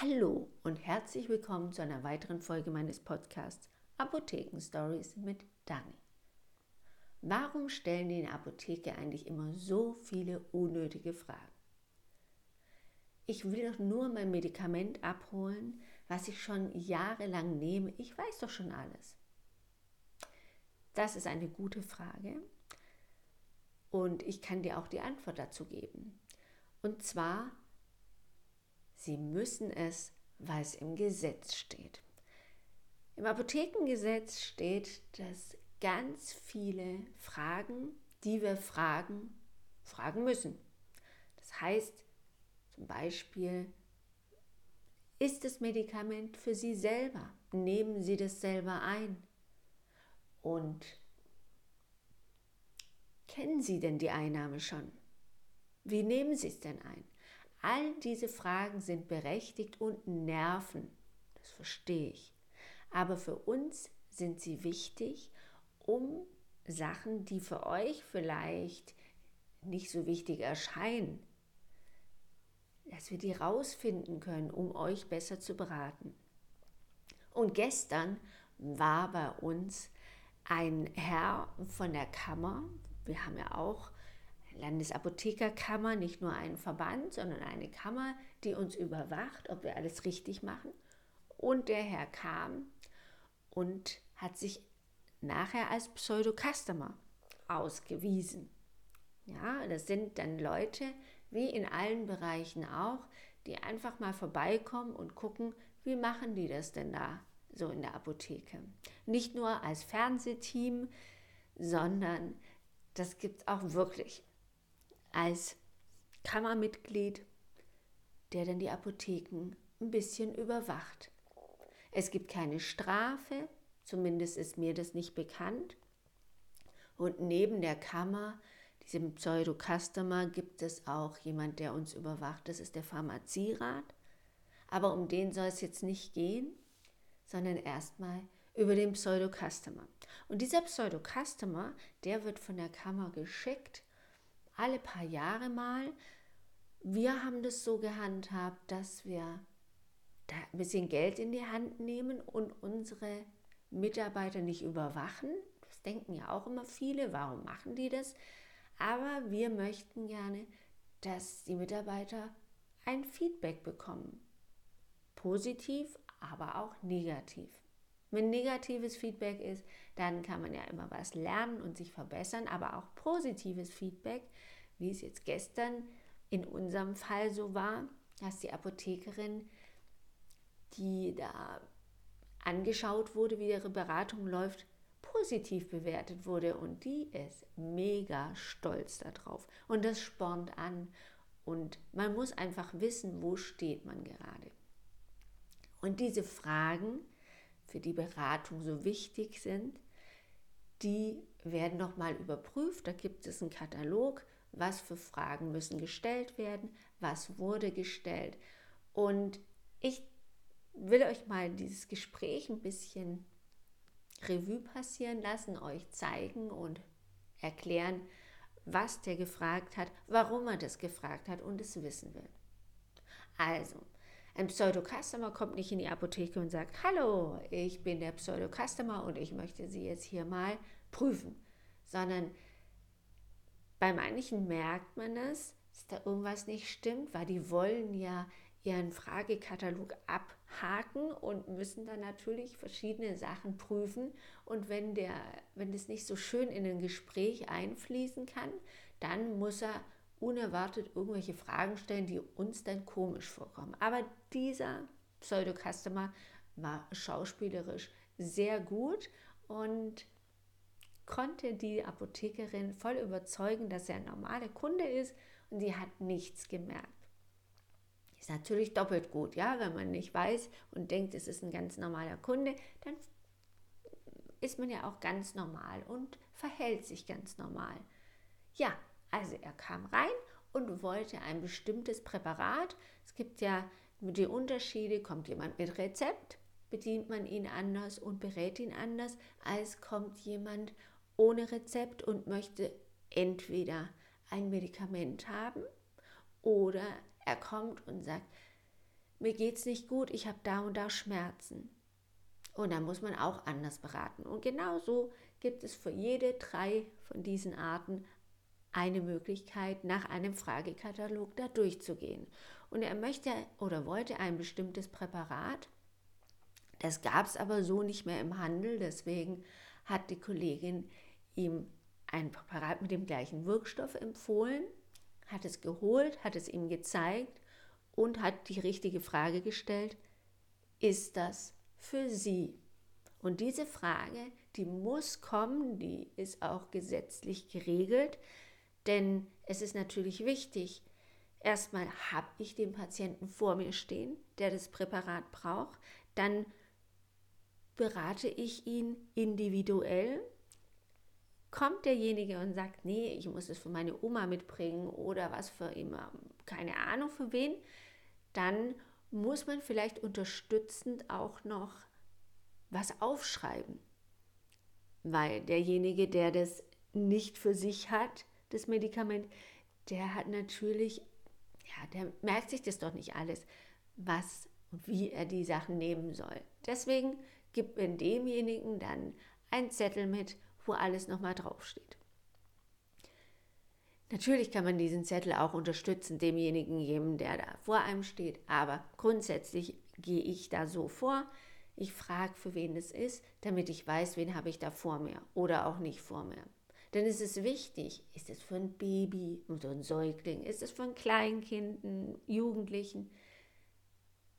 Hallo und herzlich willkommen zu einer weiteren Folge meines Podcasts Apotheken Stories mit Dani. Warum stellen die in der Apotheke eigentlich immer so viele unnötige Fragen? Ich will doch nur mein Medikament abholen, was ich schon jahrelang nehme. Ich weiß doch schon alles. Das ist eine gute Frage und ich kann dir auch die Antwort dazu geben. Und zwar, Sie müssen es, weil es im Gesetz steht. Im Apothekengesetz steht, dass ganz viele Fragen, die wir fragen, fragen müssen. Das heißt zum Beispiel, ist das Medikament für Sie selber? Nehmen Sie das selber ein? Und kennen Sie denn die Einnahme schon? Wie nehmen Sie es denn ein? All diese Fragen sind berechtigt und nerven. Das verstehe ich. Aber für uns sind sie wichtig, um Sachen, die für euch vielleicht nicht so wichtig erscheinen, dass wir die rausfinden können, um euch besser zu beraten. Und gestern war bei uns ein Herr von der Kammer, wir haben ja auch Landesapothekerkammer, nicht nur einen Verband, sondern eine Kammer, die uns überwacht, ob wir alles richtig machen. Und der Herr kam und hat sich nachher als Pseudo-Customer ausgewiesen. Ja, das sind dann Leute, wie in allen Bereichen auch, die einfach mal vorbeikommen und gucken, wie machen die das denn da so in der Apotheke. Nicht nur als Fernsehteam, sondern das gibt es auch wirklich als Kammermitglied, der dann die Apotheken ein bisschen überwacht. Es gibt keine Strafe, zumindest ist mir das nicht bekannt. Und neben der Kammer, diesem Pseudo-Customer, gibt es auch jemand, der uns überwacht. Das ist der Pharmazierat. Aber um den soll es jetzt nicht gehen, sondern erstmal über den Pseudo-Customer. Und dieser Pseudo-Customer, der wird von der Kammer geschickt alle paar Jahre mal. Wir haben das so gehandhabt, dass wir da ein bisschen Geld in die Hand nehmen und unsere Mitarbeiter nicht überwachen. Das denken ja auch immer viele, warum machen die das? Aber wir möchten gerne, dass die Mitarbeiter ein Feedback bekommen. Positiv, aber auch negativ. Wenn negatives Feedback ist, dann kann man ja immer was lernen und sich verbessern, aber auch positives Feedback, wie es jetzt gestern in unserem Fall so war, dass die Apothekerin, die da angeschaut wurde, wie ihre Beratung läuft, positiv bewertet wurde und die ist mega stolz darauf und das spornt an und man muss einfach wissen, wo steht man gerade. Und diese Fragen, für die Beratung so wichtig sind, die werden nochmal überprüft. Da gibt es einen Katalog, was für Fragen müssen gestellt werden, was wurde gestellt. Und ich will euch mal dieses Gespräch ein bisschen Revue passieren lassen, euch zeigen und erklären, was der gefragt hat, warum er das gefragt hat und es wissen will. Also, ein Pseudo-Customer kommt nicht in die Apotheke und sagt, hallo, ich bin der Pseudo-Customer und ich möchte Sie jetzt hier mal prüfen, sondern bei manchen merkt man es, dass da irgendwas nicht stimmt, weil die wollen ja ihren Fragekatalog abhaken und müssen dann natürlich verschiedene Sachen prüfen. Und wenn, der, wenn das nicht so schön in ein Gespräch einfließen kann, dann muss er unerwartet irgendwelche Fragen stellen, die uns dann komisch vorkommen. Aber dieser Pseudo-Customer war schauspielerisch sehr gut und konnte die Apothekerin voll überzeugen, dass er ein normaler Kunde ist und sie hat nichts gemerkt. Ist natürlich doppelt gut, ja, wenn man nicht weiß und denkt, es ist ein ganz normaler Kunde, dann ist man ja auch ganz normal und verhält sich ganz normal. Ja, also er kam rein und wollte ein bestimmtes Präparat. Es gibt ja die Unterschiede, kommt jemand mit Rezept, bedient man ihn anders und berät ihn anders, als kommt jemand ohne Rezept und möchte entweder ein Medikament haben oder er kommt und sagt, mir geht es nicht gut, ich habe da und da Schmerzen. Und dann muss man auch anders beraten. Und genauso gibt es für jede drei von diesen Arten eine Möglichkeit, nach einem Fragekatalog da durchzugehen. Und er möchte oder wollte ein bestimmtes Präparat. Das gab es aber so nicht mehr im Handel. Deswegen hat die Kollegin ihm ein Präparat mit dem gleichen Wirkstoff empfohlen, hat es geholt, hat es ihm gezeigt und hat die richtige Frage gestellt, ist das für Sie? Und diese Frage, die muss kommen, die ist auch gesetzlich geregelt, denn es ist natürlich wichtig, erstmal habe ich den Patienten vor mir stehen, der das Präparat braucht, dann berate ich ihn individuell. Kommt derjenige und sagt, nee, ich muss es für meine Oma mitbringen oder was für immer, keine Ahnung für wen, dann muss man vielleicht unterstützend auch noch was aufschreiben. Weil derjenige, der das nicht für sich hat, das Medikament, der hat natürlich, ja, der merkt sich das doch nicht alles, was und wie er die Sachen nehmen soll. Deswegen gibt man demjenigen dann einen Zettel mit, wo alles nochmal draufsteht. Natürlich kann man diesen Zettel auch unterstützen, demjenigen geben, der da vor einem steht, aber grundsätzlich gehe ich da so vor. Ich frage, für wen es ist, damit ich weiß, wen habe ich da vor mir oder auch nicht vor mir. Denn es ist wichtig, ist es für ein Baby, so ein Säugling, ist es für ein Kleinkind, einen Jugendlichen,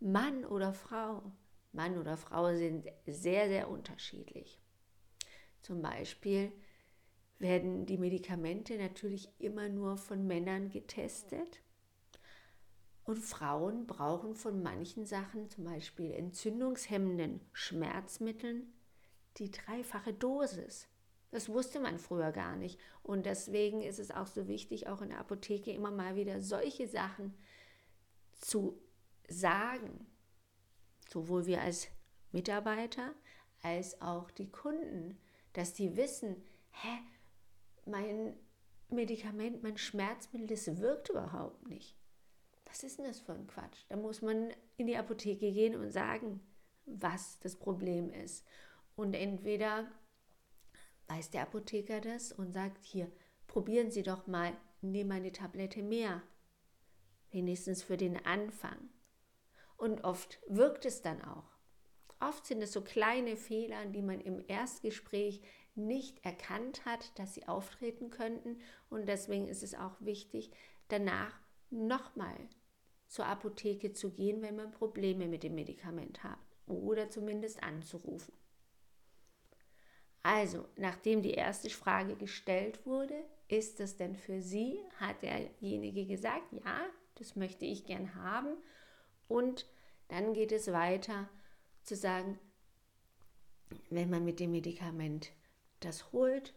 Mann oder Frau. Mann oder Frau sind sehr, sehr unterschiedlich. Zum Beispiel werden die Medikamente natürlich immer nur von Männern getestet. Und Frauen brauchen von manchen Sachen, zum Beispiel entzündungshemmenden Schmerzmitteln, die dreifache Dosis. Das wusste man früher gar nicht. Und deswegen ist es auch so wichtig, auch in der Apotheke immer mal wieder solche Sachen zu sagen. Sowohl wir als Mitarbeiter als auch die Kunden, dass die wissen, hä, mein Medikament, mein Schmerzmittel, das wirkt überhaupt nicht. Was ist denn das für ein Quatsch? Da muss man in die Apotheke gehen und sagen, was das Problem ist. Und entweder weiß der Apotheker das und sagt, hier, probieren Sie doch mal, nehmen eine Tablette mehr. Wenigstens für den Anfang. Und oft wirkt es dann auch. Oft sind es so kleine Fehler, die man im Erstgespräch nicht erkannt hat, dass sie auftreten könnten. Und deswegen ist es auch wichtig, danach nochmal zur Apotheke zu gehen, wenn man Probleme mit dem Medikament hat oder zumindest anzurufen. Also, nachdem die erste Frage gestellt wurde, ist das denn für Sie? Hat derjenige gesagt, ja, das möchte ich gern haben. Und dann geht es weiter zu sagen, wenn man mit dem Medikament das holt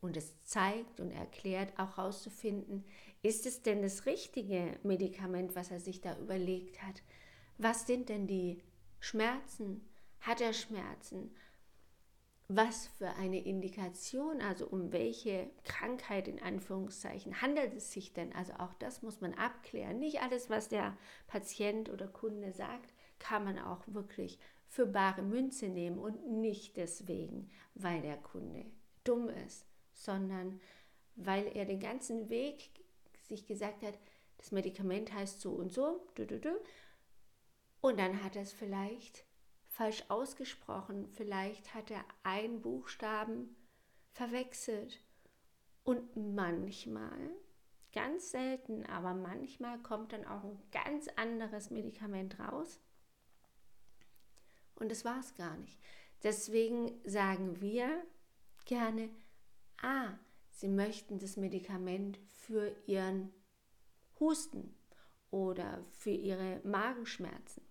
und es zeigt und erklärt, auch herauszufinden, ist es denn das richtige Medikament, was er sich da überlegt hat? Was sind denn die Schmerzen? Hat er Schmerzen? Was für eine Indikation, also um welche Krankheit in Anführungszeichen handelt es sich denn? Also auch das muss man abklären. Nicht alles, was der Patient oder Kunde sagt, kann man auch wirklich für bare Münze nehmen und nicht deswegen, weil der Kunde dumm ist, sondern weil er den ganzen Weg sich gesagt hat, das Medikament heißt so und so, und dann hat er es vielleicht falsch ausgesprochen, vielleicht hat er einen Buchstaben verwechselt. Und manchmal, ganz selten, aber manchmal kommt dann auch ein ganz anderes Medikament raus und das war es gar nicht. Deswegen sagen wir gerne, ah, Sie möchten das Medikament für Ihren Husten oder für Ihre Magenschmerzen.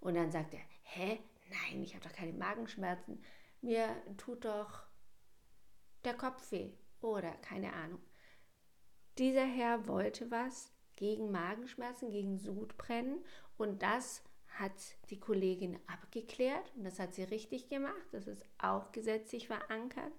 Und dann sagt er, hä, nein, ich habe doch keine Magenschmerzen. Mir tut doch der Kopf weh oder keine Ahnung. Dieser Herr wollte was gegen Magenschmerzen, gegen Sodbrennen und das hat die Kollegin abgeklärt und das hat sie richtig gemacht. Das ist auch gesetzlich verankert,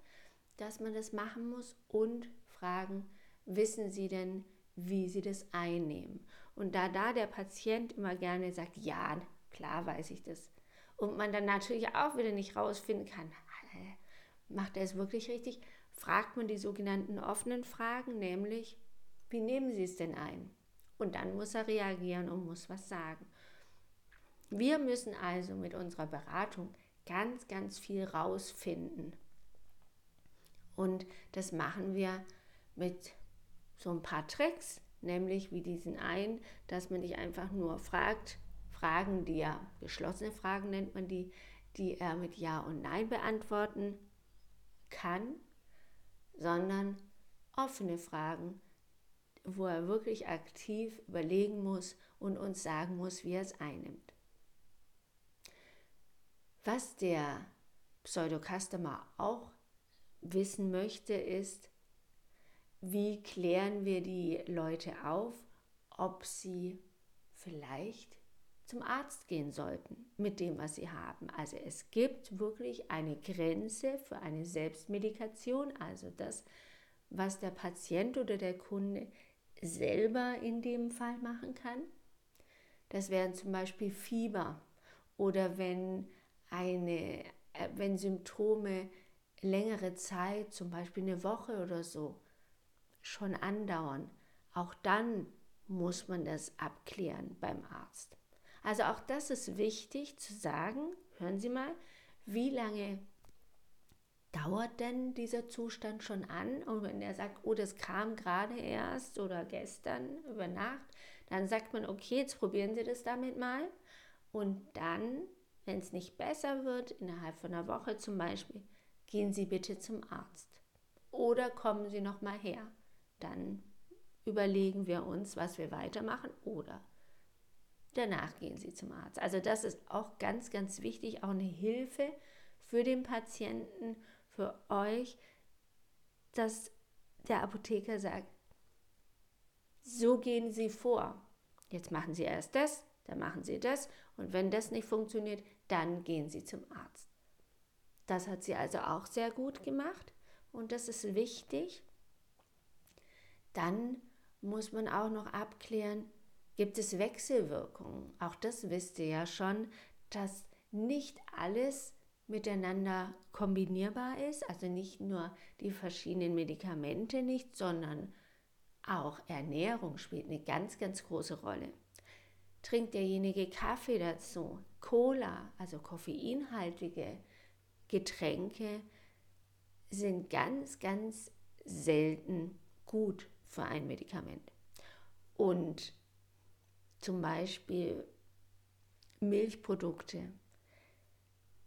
dass man das machen muss und fragen, wissen Sie denn, wie sie das einnehmen. Und da da der Patient immer gerne sagt, ja, klar weiß ich das, und man dann natürlich auch wieder nicht rausfinden kann, macht er es wirklich richtig, fragt man die sogenannten offenen Fragen, nämlich, wie nehmen Sie es denn ein? Und dann muss er reagieren und muss was sagen. Wir müssen also mit unserer Beratung ganz, ganz viel rausfinden. Und das machen wir mit so ein paar Tricks, nämlich wie diesen einen, dass man nicht einfach nur fragt, Fragen, die ja geschlossene Fragen nennt man die, die er mit Ja und Nein beantworten kann, sondern offene Fragen, wo er wirklich aktiv überlegen muss und uns sagen muss, wie er es einnimmt. Was der Pseudo-Customer auch wissen möchte, ist, wie klären wir die Leute auf, ob sie vielleicht zum Arzt gehen sollten mit dem, was sie haben. Also es gibt wirklich eine Grenze für eine Selbstmedikation, also das, was der Patient oder der Kunde selber in dem Fall machen kann. Das wären zum Beispiel Fieber oder wenn, eine, äh, wenn Symptome längere Zeit, zum Beispiel eine Woche oder so, schon andauern. Auch dann muss man das abklären beim Arzt. Also auch das ist wichtig zu sagen. Hören Sie mal, wie lange dauert denn dieser Zustand schon an? Und wenn er sagt, oh, das kam gerade erst oder gestern über Nacht, dann sagt man, okay, jetzt probieren Sie das damit mal. Und dann, wenn es nicht besser wird, innerhalb von einer Woche zum Beispiel, gehen Sie bitte zum Arzt. Oder kommen Sie noch mal her. Dann überlegen wir uns, was wir weitermachen. Oder danach gehen Sie zum Arzt. Also das ist auch ganz, ganz wichtig, auch eine Hilfe für den Patienten, für euch, dass der Apotheker sagt, so gehen Sie vor. Jetzt machen Sie erst das, dann machen Sie das und wenn das nicht funktioniert, dann gehen Sie zum Arzt. Das hat sie also auch sehr gut gemacht und das ist wichtig. Dann muss man auch noch abklären, gibt es Wechselwirkungen. Auch das wisst ihr ja schon, dass nicht alles miteinander kombinierbar ist, also nicht nur die verschiedenen Medikamente nicht, sondern auch Ernährung spielt eine ganz, ganz große Rolle. Trinkt derjenige Kaffee dazu, Cola, also koffeinhaltige Getränke, sind ganz, ganz selten gut für ein Medikament. Und zum Beispiel Milchprodukte.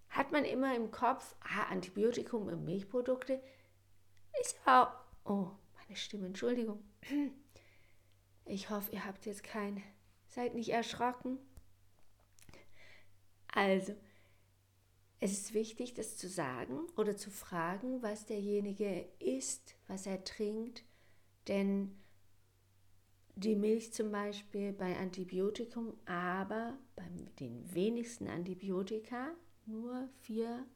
Hat man immer im Kopf, ah, Antibiotikum und Milchprodukte ist auch, oh, meine Stimme, Entschuldigung. Ich hoffe, ihr habt jetzt kein, seid nicht erschrocken. Also, es ist wichtig, das zu sagen oder zu fragen, was derjenige isst, was er trinkt, denn die Milch zum Beispiel bei Antibiotikum, aber bei den wenigsten Antibiotika, nur vier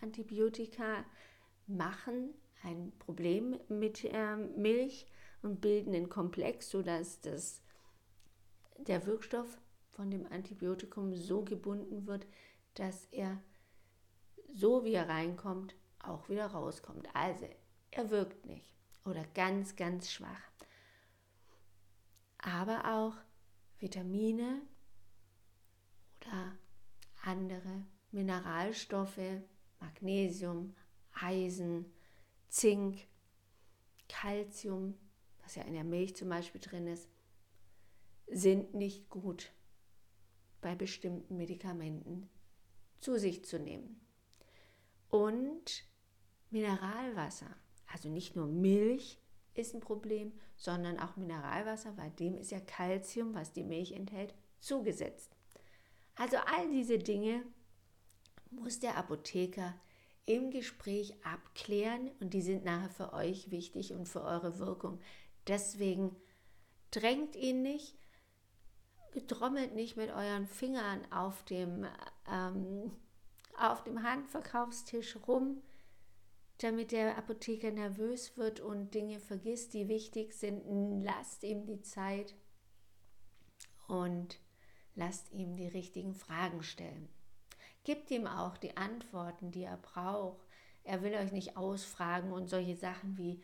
Antibiotika machen ein Problem mit äh, Milch und bilden einen Komplex, sodass das, der Wirkstoff von dem Antibiotikum so gebunden wird, dass er so wie er reinkommt, auch wieder rauskommt. Also er wirkt nicht oder ganz, ganz schwach aber auch Vitamine oder andere Mineralstoffe, Magnesium, Eisen, Zink, Calcium, was ja in der Milch zum Beispiel drin ist, sind nicht gut bei bestimmten Medikamenten zu sich zu nehmen. Und Mineralwasser, also nicht nur Milch, ist ein Problem, sondern auch Mineralwasser, weil dem ist ja Kalzium, was die Milch enthält, zugesetzt. Also all diese Dinge muss der Apotheker im Gespräch abklären und die sind nachher für euch wichtig und für eure Wirkung. Deswegen drängt ihn nicht, getrommelt nicht mit euren Fingern auf dem, ähm, auf dem Handverkaufstisch rum. Damit der Apotheker nervös wird und Dinge vergisst, die wichtig sind. Lasst ihm die Zeit und lasst ihm die richtigen Fragen stellen. Gebt ihm auch die Antworten, die er braucht. Er will euch nicht ausfragen und solche Sachen wie,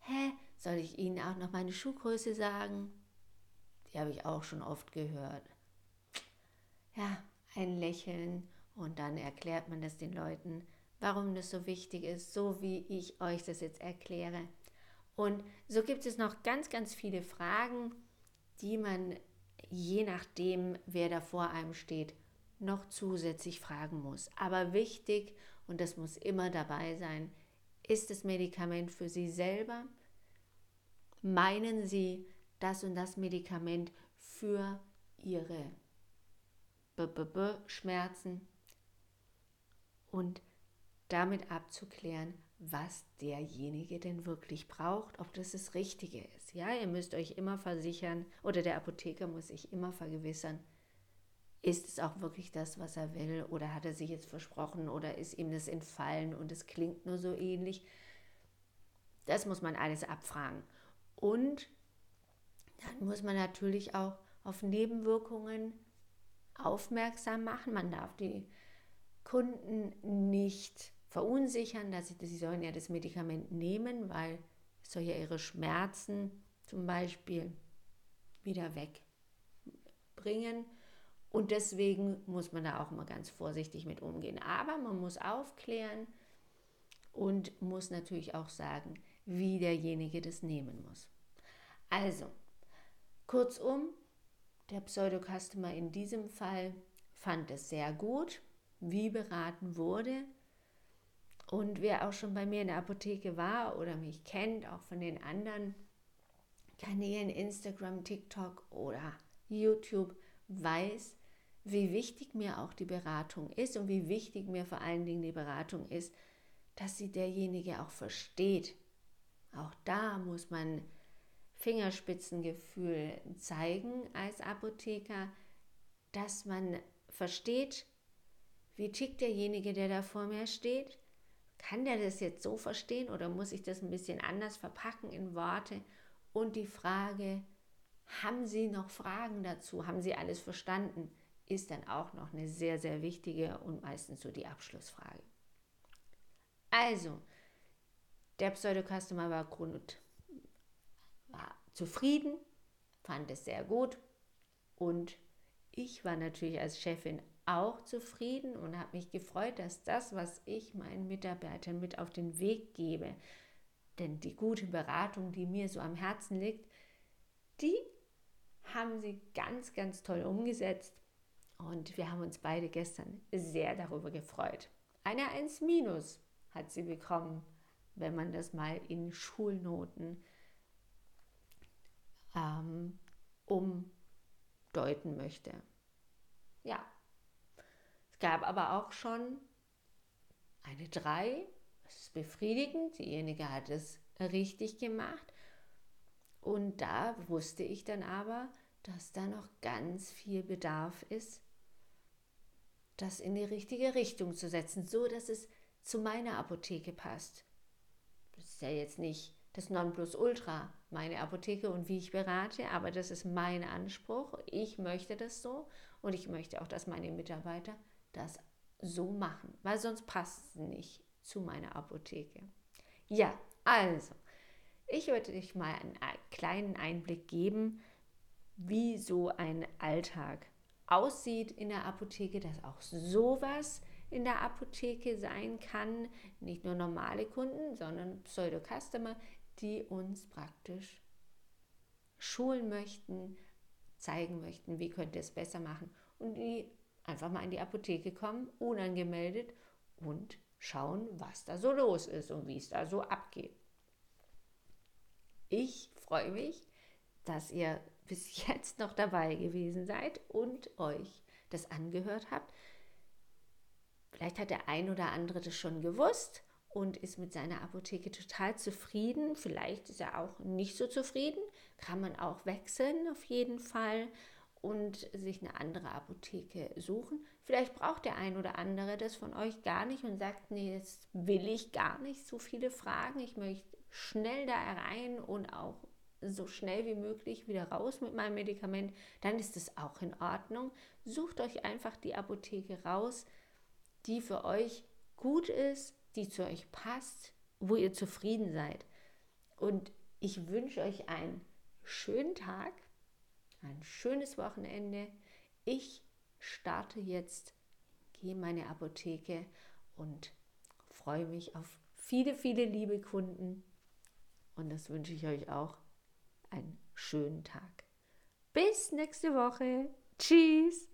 hä, soll ich Ihnen auch noch meine Schuhgröße sagen? Die habe ich auch schon oft gehört. Ja, ein Lächeln und dann erklärt man das den Leuten, warum das so wichtig ist, so wie ich euch das jetzt erkläre. Und so gibt es noch ganz, ganz viele Fragen, die man je nachdem, wer da vor einem steht, noch zusätzlich fragen muss. Aber wichtig, und das muss immer dabei sein, ist das Medikament für Sie selber? Meinen Sie das und das Medikament für Ihre B -B -B Schmerzen? Und damit abzuklären, was derjenige denn wirklich braucht, ob das das Richtige ist. Ja, ihr müsst euch immer versichern oder der Apotheker muss sich immer vergewissern, ist es auch wirklich das, was er will oder hat er sich jetzt versprochen oder ist ihm das entfallen und es klingt nur so ähnlich. Das muss man alles abfragen. Und dann muss man natürlich auch auf Nebenwirkungen aufmerksam machen. Man darf die Kunden nicht verunsichern, dass sie, sie sollen ja das Medikament nehmen, weil es soll ja ihre Schmerzen zum Beispiel wieder wegbringen. Und deswegen muss man da auch immer ganz vorsichtig mit umgehen. Aber man muss aufklären und muss natürlich auch sagen, wie derjenige das nehmen muss. Also, kurzum, der Pseudo-Customer in diesem Fall fand es sehr gut, wie beraten wurde und wer auch schon bei mir in der Apotheke war oder mich kennt, auch von den anderen Kanälen, Instagram, TikTok oder YouTube, weiß, wie wichtig mir auch die Beratung ist und wie wichtig mir vor allen Dingen die Beratung ist, dass sie derjenige auch versteht. Auch da muss man Fingerspitzengefühl zeigen als Apotheker, dass man versteht, wie tickt derjenige, der da vor mir steht, kann der das jetzt so verstehen oder muss ich das ein bisschen anders verpacken in Worte? Und die Frage, haben Sie noch Fragen dazu? Haben Sie alles verstanden? Ist dann auch noch eine sehr, sehr wichtige und meistens so die Abschlussfrage. Also, der Pseudo-Customer war, war zufrieden, fand es sehr gut und ich war natürlich als Chefin auch zufrieden und habe mich gefreut, dass das, was ich meinen Mitarbeitern mit auf den Weg gebe, denn die gute Beratung, die mir so am Herzen liegt, die haben sie ganz, ganz toll umgesetzt und wir haben uns beide gestern sehr darüber gefreut. Eine 1 minus hat sie bekommen, wenn man das mal in Schulnoten ähm, umdeuten möchte. Ja, es gab aber auch schon eine 3. Das ist befriedigend. Diejenige hat es richtig gemacht. Und da wusste ich dann aber, dass da noch ganz viel Bedarf ist, das in die richtige Richtung zu setzen, so dass es zu meiner Apotheke passt. Das ist ja jetzt nicht das Nonplusultra, meine Apotheke und wie ich berate, aber das ist mein Anspruch. Ich möchte das so und ich möchte auch, dass meine Mitarbeiter das so machen, weil sonst passt es nicht zu meiner Apotheke. Ja, also, ich würde euch mal einen kleinen Einblick geben, wie so ein Alltag aussieht in der Apotheke, dass auch sowas in der Apotheke sein kann. Nicht nur normale Kunden, sondern Pseudo-Customer, die uns praktisch schulen möchten, zeigen möchten, wie könnt ihr es besser machen und die einfach mal in die Apotheke kommen, unangemeldet und schauen, was da so los ist und wie es da so abgeht. Ich freue mich, dass ihr bis jetzt noch dabei gewesen seid und euch das angehört habt. Vielleicht hat der ein oder andere das schon gewusst und ist mit seiner Apotheke total zufrieden. Vielleicht ist er auch nicht so zufrieden. Kann man auch wechseln auf jeden Fall. Und sich eine andere Apotheke suchen. Vielleicht braucht der ein oder andere das von euch gar nicht und sagt, nee, jetzt will ich gar nicht so viele Fragen. Ich möchte schnell da rein und auch so schnell wie möglich wieder raus mit meinem Medikament, dann ist es auch in Ordnung. Sucht euch einfach die Apotheke raus, die für euch gut ist, die zu euch passt, wo ihr zufrieden seid. Und ich wünsche euch einen schönen Tag, ein schönes Wochenende. Ich starte jetzt, gehe in meine Apotheke und freue mich auf viele, viele liebe Kunden. Und das wünsche ich euch auch einen schönen Tag. Bis nächste Woche. Tschüss.